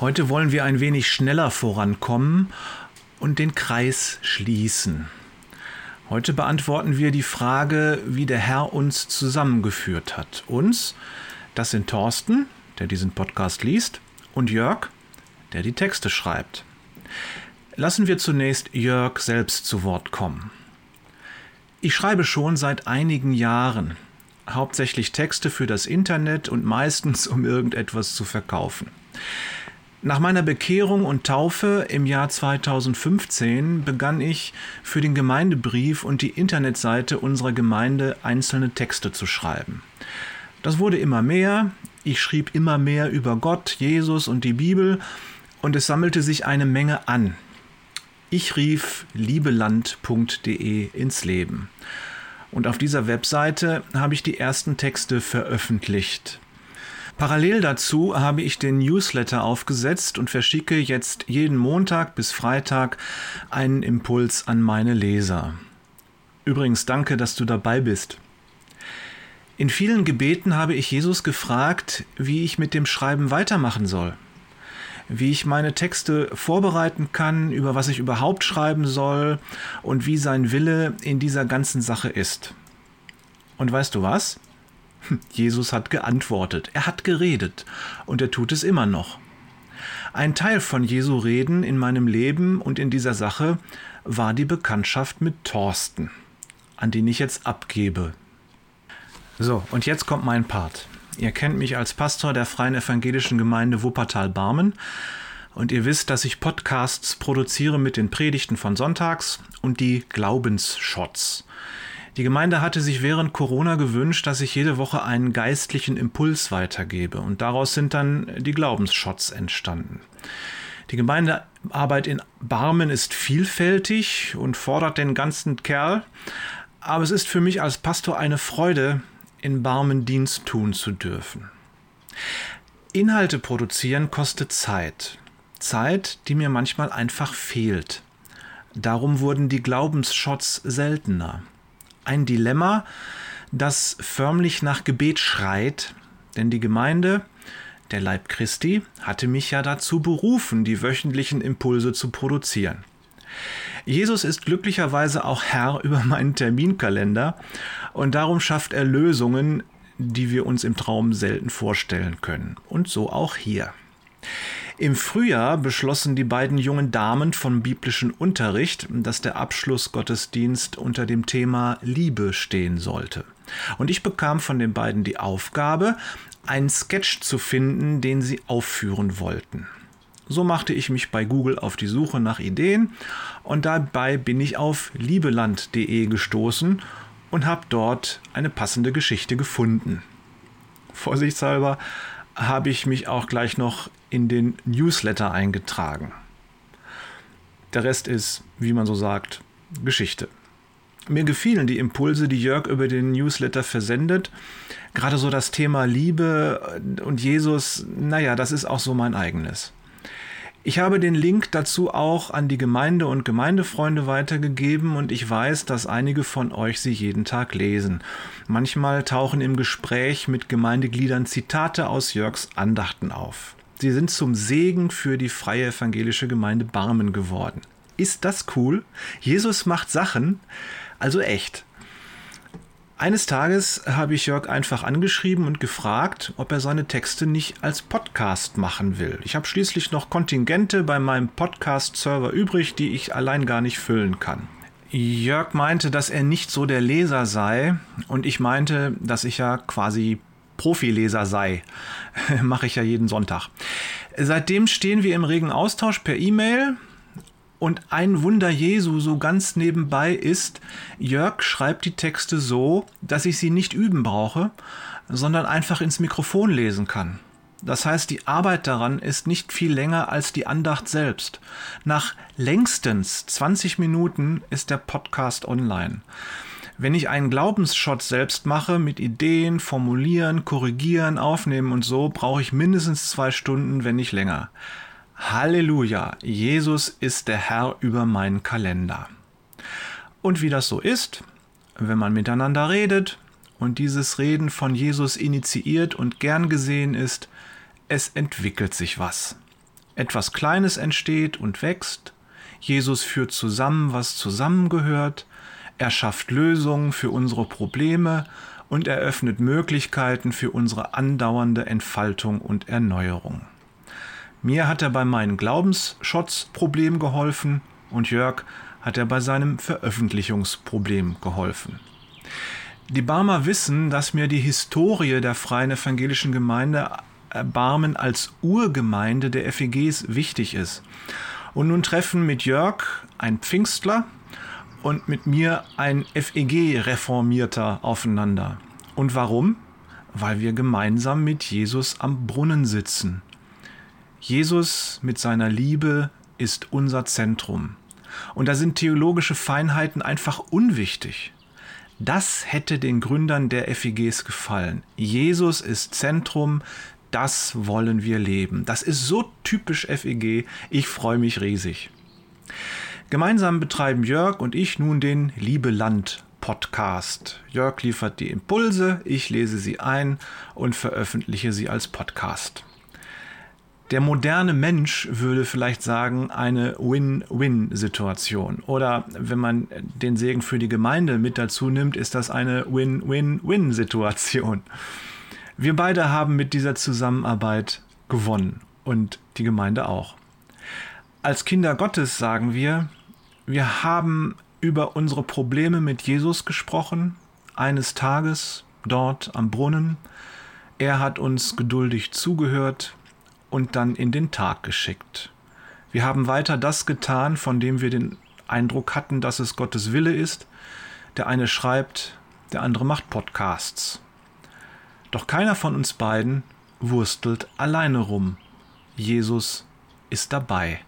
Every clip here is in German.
Heute wollen wir ein wenig schneller vorankommen und den Kreis schließen. Heute beantworten wir die Frage, wie der Herr uns zusammengeführt hat. Uns, das sind Thorsten, der diesen Podcast liest, und Jörg, der die Texte schreibt. Lassen wir zunächst Jörg selbst zu Wort kommen. Ich schreibe schon seit einigen Jahren, hauptsächlich Texte für das Internet und meistens um irgendetwas zu verkaufen. Nach meiner Bekehrung und Taufe im Jahr 2015 begann ich für den Gemeindebrief und die Internetseite unserer Gemeinde einzelne Texte zu schreiben. Das wurde immer mehr, ich schrieb immer mehr über Gott, Jesus und die Bibel und es sammelte sich eine Menge an. Ich rief liebeland.de ins Leben. Und auf dieser Webseite habe ich die ersten Texte veröffentlicht. Parallel dazu habe ich den Newsletter aufgesetzt und verschicke jetzt jeden Montag bis Freitag einen Impuls an meine Leser. Übrigens danke, dass du dabei bist. In vielen Gebeten habe ich Jesus gefragt, wie ich mit dem Schreiben weitermachen soll, wie ich meine Texte vorbereiten kann, über was ich überhaupt schreiben soll und wie sein Wille in dieser ganzen Sache ist. Und weißt du was? Jesus hat geantwortet, er hat geredet und er tut es immer noch. Ein Teil von Jesu Reden in meinem Leben und in dieser Sache war die Bekanntschaft mit Thorsten, an den ich jetzt abgebe. So, und jetzt kommt mein Part. Ihr kennt mich als Pastor der Freien Evangelischen Gemeinde Wuppertal-Barmen und ihr wisst, dass ich Podcasts produziere mit den Predigten von Sonntags und die Glaubensshots. Die Gemeinde hatte sich während Corona gewünscht, dass ich jede Woche einen geistlichen Impuls weitergebe und daraus sind dann die Glaubensshots entstanden. Die Gemeindearbeit in Barmen ist vielfältig und fordert den ganzen Kerl, aber es ist für mich als Pastor eine Freude, in Barmen Dienst tun zu dürfen. Inhalte produzieren kostet Zeit. Zeit, die mir manchmal einfach fehlt. Darum wurden die Glaubensshots seltener ein Dilemma, das förmlich nach Gebet schreit, denn die Gemeinde, der Leib Christi, hatte mich ja dazu berufen, die wöchentlichen Impulse zu produzieren. Jesus ist glücklicherweise auch Herr über meinen Terminkalender und darum schafft er Lösungen, die wir uns im Traum selten vorstellen können. Und so auch hier. Im Frühjahr beschlossen die beiden jungen Damen vom biblischen Unterricht, dass der Abschlussgottesdienst unter dem Thema Liebe stehen sollte. Und ich bekam von den beiden die Aufgabe, einen Sketch zu finden, den sie aufführen wollten. So machte ich mich bei Google auf die Suche nach Ideen und dabei bin ich auf liebeland.de gestoßen und habe dort eine passende Geschichte gefunden. Vorsichtshalber habe ich mich auch gleich noch in den Newsletter eingetragen. Der Rest ist, wie man so sagt, Geschichte. Mir gefielen die Impulse, die Jörg über den Newsletter versendet. Gerade so das Thema Liebe und Jesus, naja, das ist auch so mein eigenes. Ich habe den Link dazu auch an die Gemeinde und Gemeindefreunde weitergegeben und ich weiß, dass einige von euch sie jeden Tag lesen. Manchmal tauchen im Gespräch mit Gemeindegliedern Zitate aus Jörgs Andachten auf. Sie sind zum Segen für die freie evangelische Gemeinde Barmen geworden. Ist das cool? Jesus macht Sachen, also echt. Eines Tages habe ich Jörg einfach angeschrieben und gefragt, ob er seine Texte nicht als Podcast machen will. Ich habe schließlich noch Kontingente bei meinem Podcast-Server übrig, die ich allein gar nicht füllen kann. Jörg meinte, dass er nicht so der Leser sei und ich meinte, dass ich ja quasi Profileser sei. Mache ich ja jeden Sonntag. Seitdem stehen wir im regen Austausch per E-Mail und ein Wunder Jesu so ganz nebenbei ist, Jörg schreibt die Texte so, dass ich sie nicht üben brauche, sondern einfach ins Mikrofon lesen kann. Das heißt, die Arbeit daran ist nicht viel länger als die Andacht selbst. Nach längstens 20 Minuten ist der Podcast online. Wenn ich einen Glaubensshot selbst mache, mit Ideen, formulieren, korrigieren, aufnehmen und so, brauche ich mindestens zwei Stunden, wenn nicht länger. Halleluja, Jesus ist der Herr über meinen Kalender. Und wie das so ist, wenn man miteinander redet und dieses Reden von Jesus initiiert und gern gesehen ist, es entwickelt sich was. Etwas Kleines entsteht und wächst. Jesus führt zusammen, was zusammengehört. Er schafft Lösungen für unsere Probleme und eröffnet Möglichkeiten für unsere andauernde Entfaltung und Erneuerung. Mir hat er bei meinem Glaubensschotzproblem geholfen und Jörg hat er bei seinem Veröffentlichungsproblem geholfen. Die Barmer wissen, dass mir die Historie der Freien Evangelischen Gemeinde Erbarmen als Urgemeinde der FEGs wichtig ist. Und nun treffen mit Jörg ein Pfingstler und mit mir ein FEG-Reformierter aufeinander. Und warum? Weil wir gemeinsam mit Jesus am Brunnen sitzen. Jesus mit seiner Liebe ist unser Zentrum. Und da sind theologische Feinheiten einfach unwichtig. Das hätte den Gründern der FEGs gefallen. Jesus ist Zentrum, das wollen wir leben. Das ist so typisch FEG. Ich freue mich riesig. Gemeinsam betreiben Jörg und ich nun den Liebe Land Podcast. Jörg liefert die Impulse, ich lese sie ein und veröffentliche sie als Podcast. Der moderne Mensch würde vielleicht sagen, eine Win-Win-Situation. Oder wenn man den Segen für die Gemeinde mit dazu nimmt, ist das eine Win-Win-Win-Situation. Wir beide haben mit dieser Zusammenarbeit gewonnen und die Gemeinde auch. Als Kinder Gottes sagen wir, wir haben über unsere Probleme mit Jesus gesprochen, eines Tages dort am Brunnen. Er hat uns geduldig zugehört, und dann in den Tag geschickt. Wir haben weiter das getan, von dem wir den Eindruck hatten, dass es Gottes Wille ist. Der eine schreibt, der andere macht Podcasts. Doch keiner von uns beiden wurstelt alleine rum. Jesus ist dabei.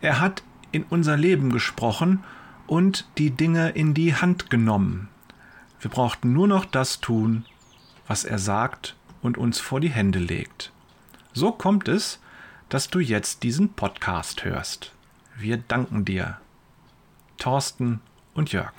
Er hat in unser Leben gesprochen und die Dinge in die Hand genommen. Wir brauchten nur noch das tun, was er sagt und uns vor die Hände legt. So kommt es, dass du jetzt diesen Podcast hörst. Wir danken dir. Thorsten und Jörg.